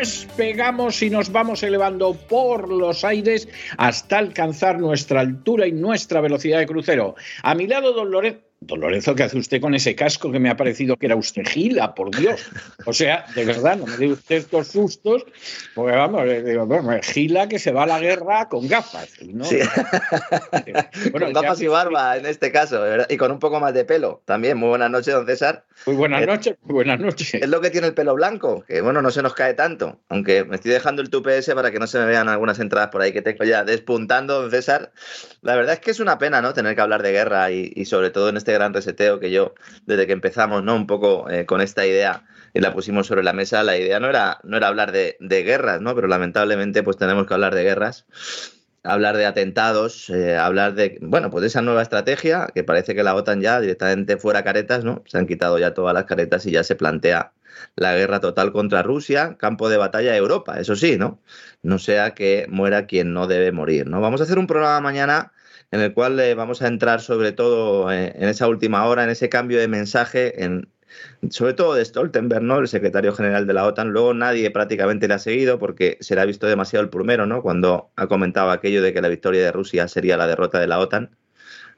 despegamos y nos vamos elevando por los aires hasta alcanzar nuestra altura y nuestra velocidad de crucero. A mi lado, don Lorenzo. Don Lorenzo, ¿qué hace usted con ese casco que me ha parecido que era usted gila, por Dios? O sea, de verdad, no me dé usted estos sustos, porque vamos, digo, bueno, gila que se va a la guerra con gafas. ¿no? Sí. Bueno, con gafas ya- y barba en este caso, ¿verdad? y con un poco más de pelo también. Muy buenas noches, don César. Muy buenas Eh, noches, muy buenas noches. Es lo que tiene el pelo blanco, que bueno, no se nos cae tanto. Aunque me estoy dejando el tupe ese para que no se me vean algunas entradas por ahí que tengo ya despuntando, don César. La verdad es que es una pena, ¿no? Tener que hablar de guerra y, y sobre todo en este gran reseteo que yo, desde que empezamos, ¿no? Un poco eh, con esta idea y la pusimos sobre la mesa, la idea no era, no era hablar de, guerras, ¿no? Pero lamentablemente pues tenemos que hablar de guerras hablar de atentados, eh, hablar de, bueno, pues de esa nueva estrategia, que parece que la OTAN ya directamente fuera caretas, ¿no? Se han quitado ya todas las caretas y ya se plantea la guerra total contra Rusia, campo de batalla de Europa, eso sí, ¿no? No sea que muera quien no debe morir, ¿no? Vamos a hacer un programa mañana en el cual eh, vamos a entrar sobre todo eh, en esa última hora, en ese cambio de mensaje, en, sobre todo de Stoltenberg, ¿no? El secretario general de la OTAN. Luego nadie prácticamente le ha seguido porque se le ha visto demasiado el primero, ¿no? Cuando ha comentado aquello de que la victoria de Rusia sería la derrota de la OTAN,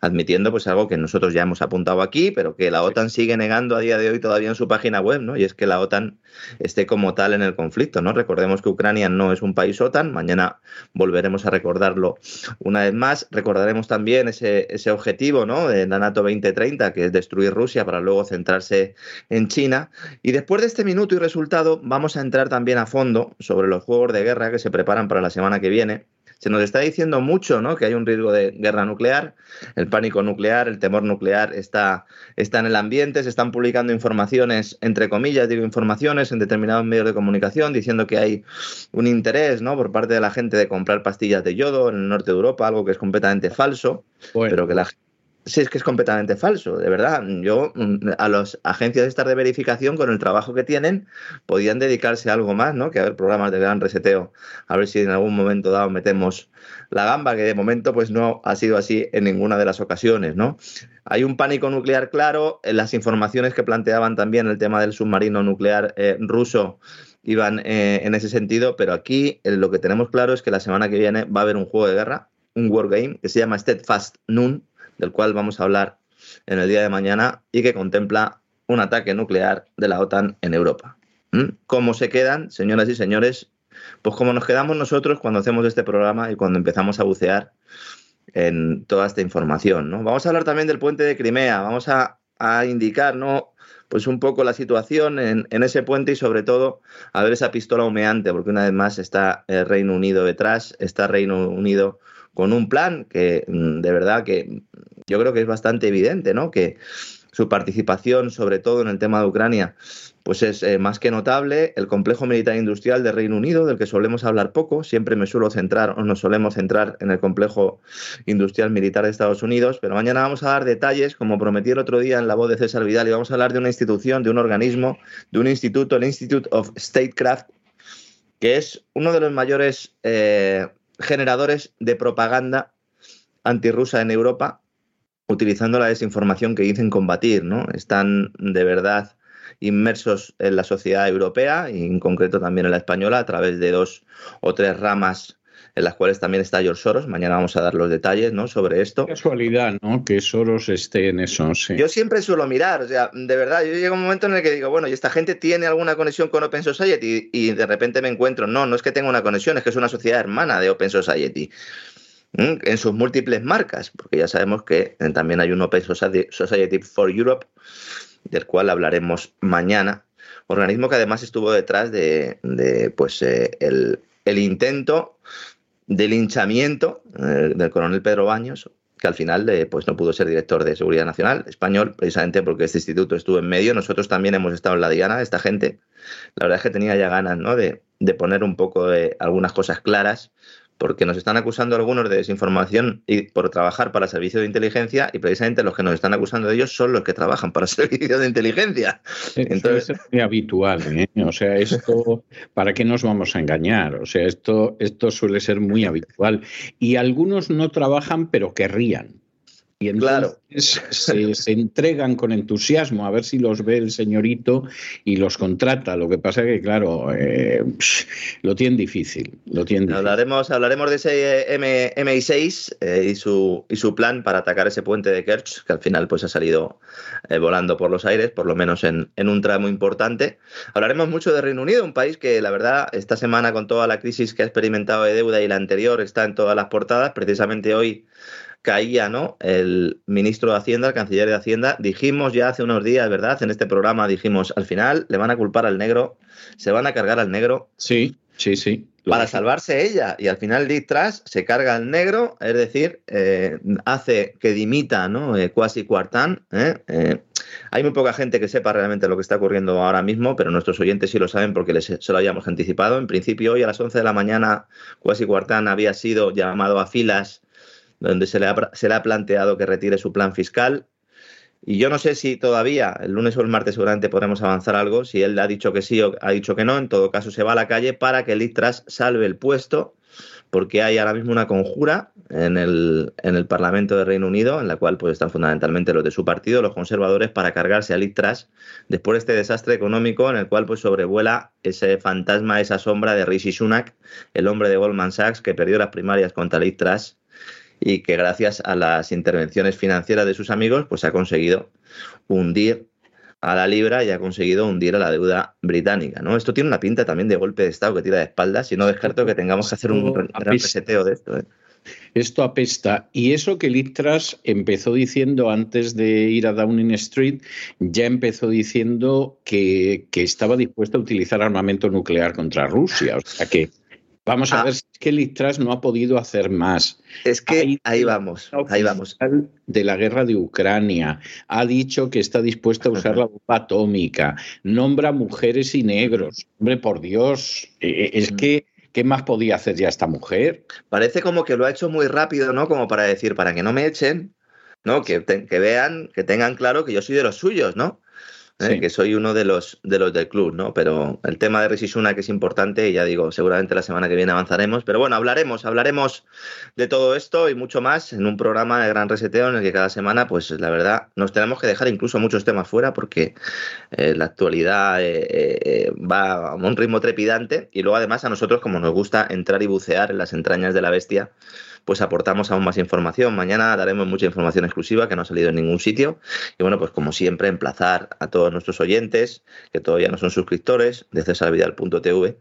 admitiendo pues algo que nosotros ya hemos apuntado aquí, pero que la OTAN sigue negando a día de hoy todavía en su página web, ¿no? Y es que la OTAN esté como tal en el conflicto, ¿no? Recordemos que Ucrania no es un país OTAN, mañana volveremos a recordarlo una vez más. Recordaremos también ese, ese objetivo, ¿no? De la NATO 2030, que es destruir Rusia para luego centrarse en China. Y después de este minuto y resultado, vamos a entrar también a fondo sobre los juegos de guerra que se preparan para la semana que viene. Se nos está diciendo mucho ¿no? que hay un riesgo de guerra nuclear, el pánico nuclear, el temor nuclear está, está en el ambiente, se están publicando informaciones, entre comillas, digo informaciones en determinados medios de comunicación diciendo que hay un interés ¿no? por parte de la gente de comprar pastillas de yodo en el norte de Europa, algo que es completamente falso, Bueno, pero que la Sí, es que es completamente falso, de verdad. Yo, mm, a las agencias estas de verificación, con el trabajo que tienen, podían dedicarse a algo más, ¿no? Que a ver programas de gran reseteo, a ver si en algún momento dado metemos la gamba, que de momento pues no ha sido así en ninguna de las ocasiones, ¿no? Hay un pánico nuclear claro, las informaciones que planteaban también el tema del submarino nuclear eh, ruso iban eh, en ese sentido, pero aquí eh, lo que tenemos claro es que la semana que viene va a haber un juego de guerra, un wargame, que se llama Steadfast Noon, del cual vamos a hablar en el día de mañana y que contempla un ataque nuclear de la OTAN en Europa. ¿Mm? ¿Cómo se quedan, señoras y señores? Pues como nos quedamos nosotros cuando hacemos este programa y cuando empezamos a bucear en toda esta información. ¿no? Vamos a hablar también del puente de Crimea, vamos a, a indicar ¿no? Pues un poco la situación en, ese puente y sobre todo a ver esa pistola humeante, porque una vez más está el Reino Unido detrás, está Reino Unido con un plan que de verdad que yo creo que es bastante evidente, ¿no? Que su participación, sobre todo en el tema de Ucrania, pues es eh, más que notable. El complejo militar industrial de Reino Unido, del que solemos hablar poco, siempre me suelo centrar o nos solemos centrar en el complejo industrial militar de Estados Unidos, pero mañana vamos a dar detalles, como prometí el otro día en la voz de César Vidal, y vamos a hablar de una institución, de un organismo, de un instituto, el Institute of Statecraft, que es uno de los mayores eh, generadores de propaganda antirrusa en Europa, utilizando la desinformación que dicen combatir, ¿no? Están de verdad inmersos en la sociedad europea y en concreto también en la española a través de dos o tres ramas en las cuales también está George Soros. Mañana vamos a dar los detalles ¿no? sobre esto. casualidad, ¿no? Que Soros esté en eso, sí. Yo siempre suelo mirar, o sea, de verdad, yo llego a un momento en el que digo, bueno, ¿y esta gente tiene alguna conexión con Open Society? Y, de repente me encuentro, no, no es que tenga una conexión, es que es una sociedad hermana de Open Society en sus múltiples marcas, porque ya sabemos que también hay un Open Society for Europe, del cual hablaremos mañana, organismo que además estuvo detrás de, pues, eh, el, el intento de linchamiento eh, del coronel Pedro Baños, que al final eh, pues no pudo ser director de Seguridad Nacional español, precisamente porque este instituto estuvo en medio. Nosotros también hemos estado en la diana, esta gente. La verdad es que tenía ya ganas ¿no? de, de poner un poco de algunas cosas claras porque nos están acusando algunos de desinformación y por trabajar para servicios de inteligencia y precisamente los que nos están acusando de ellos son los que trabajan para servicios de inteligencia. Entonces es muy habitual, ¿eh? o sea, esto ¿para qué nos vamos a engañar? O sea, esto esto suele ser muy habitual y algunos no trabajan pero querrían. Y entonces se, entregan con entusiasmo a ver si los ve el señorito y los contrata. Lo que pasa es que, claro, eh, lo tienen difícil. Lo tienen Hablaremos, hablaremos de ese M, MI6 eh, y, su, y su plan para atacar ese puente de Kerch, que al final pues, ha salido eh, volando por los aires, por lo menos en, en un tramo importante. Hablaremos mucho de Reino Unido, un país que, la verdad, esta semana con toda la crisis que ha experimentado de deuda y la anterior está en todas las portadas. Precisamente hoy caía, ¿no? El ministro de Hacienda, el canciller de Hacienda, dijimos ya hace unos días, ¿verdad? En este programa dijimos, al final le van a culpar al negro, se van a cargar al negro. Sí, sí, sí. Para salvarse ella. Y al final Liz Truss se carga al negro, es decir, eh, hace que dimita, ¿no? Eh, Quasi Cuartán. ¿eh? hay muy poca gente que sepa realmente lo que está ocurriendo ahora mismo, pero nuestros oyentes sí lo saben porque les, se lo hayamos anticipado. En principio, hoy a las 11 de la mañana, Quasi Cuartán había sido llamado a filas donde se le, ha, se le ha planteado que retire su plan fiscal. Y yo no sé si todavía, el lunes o el martes seguramente podremos avanzar algo, si él ha dicho que sí o ha dicho que no, en todo caso se va a la calle para que Litras salve el puesto, porque hay ahora mismo una conjura en el, en el Parlamento de Reino Unido, en la cual pues, están fundamentalmente los de su partido, los conservadores, para cargarse a Litras después de este desastre económico en el cual pues, sobrevuela ese fantasma, esa sombra de Rishi Sunak, el hombre de Goldman Sachs que perdió las primarias contra Litras y que gracias a las intervenciones financieras de sus amigos, pues ha conseguido hundir a la libra y ha conseguido hundir a la deuda británica. ¿no? Esto tiene una pinta también de golpe de Estado que tira de espaldas y no descarto que tengamos que hacer un gran reseteo de esto. ¿eh? Esto apesta. Y eso que Litras empezó diciendo antes de ir a Downing Street, ya empezó diciendo que, que estaba dispuesto a utilizar armamento nuclear contra Rusia. O sea que Vamos a ah. ver si es que no ha podido hacer más. Es que ahí vamos, ahí vamos. De la guerra de Ucrania, ha dicho que está dispuesta a usar la bomba atómica, nombra mujeres y negros. Hombre, por Dios, e, e, es que ¿qué más podía hacer ya esta mujer? Parece como que lo ha hecho muy rápido, ¿no? Como para decir, para que no me echen, ¿no? Que, que vean, que tengan claro que yo soy de los suyos, ¿no? ¿Eh? que soy uno de los, de los del club, ¿no? Pero el tema de Resisuna que es importante, y ya digo, seguramente la semana que viene avanzaremos, pero bueno, hablaremos, hablaremos de todo esto y mucho más en un programa de Gran Reseteo en el que cada semana, pues la verdad, nos tenemos que dejar incluso muchos temas fuera porque eh, la actualidad eh, va a un ritmo trepidante y luego además a nosotros, como nos gusta entrar y bucear en las entrañas de la bestia, pues aportamos aún más información. Mañana daremos mucha información exclusiva que no ha salido en ningún sitio. Y bueno, pues como siempre, emplazar a todos nuestros oyentes, que todavía no son suscriptores, de cesarvidal.tv,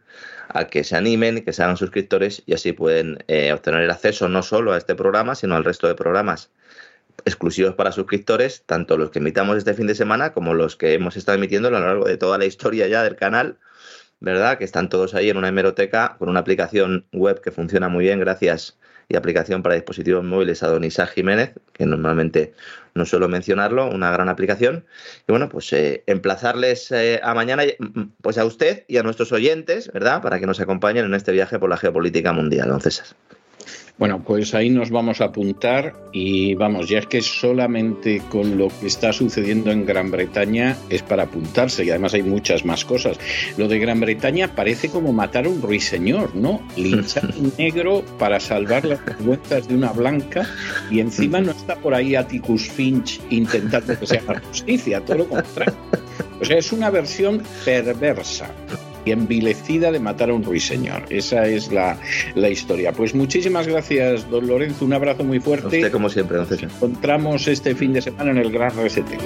a que se animen, que se hagan suscriptores y así pueden eh, obtener el acceso no solo a este programa, sino al resto de programas exclusivos para suscriptores, tanto los que emitamos este fin de semana como los que hemos estado emitiendo a lo largo de toda la historia ya del canal, ¿verdad? Que están todos ahí en una hemeroteca con una aplicación web que funciona muy bien gracias y aplicación para dispositivos móviles a Don Isaac Jiménez, que normalmente no suelo mencionarlo, una gran aplicación. Y bueno, pues eh, emplazarles eh, a mañana, mm, pues a usted y a nuestros oyentes, ¿verdad? Para que nos acompañen en este viaje por la geopolítica mundial, don César. Bueno, pues ahí nos vamos a apuntar y vamos, ya es que solamente con lo que está sucediendo en Gran Bretaña es para apuntarse y además hay muchas más cosas. Lo de Gran Bretaña parece como matar a un ruiseñor, ¿no? Linchar un negro para salvar las vergüenzas de una blanca y encima no está por ahí Atticus Finch intentando que se haga justicia, todo lo contrario. O sea, es una versión perversa envilecida de matar a un ruiseñor. Esa es la, la historia. Pues muchísimas gracias, don Lorenzo. Un abrazo muy fuerte. Usted como siempre, don César. Encontramos este fin de semana en el Gran Resete.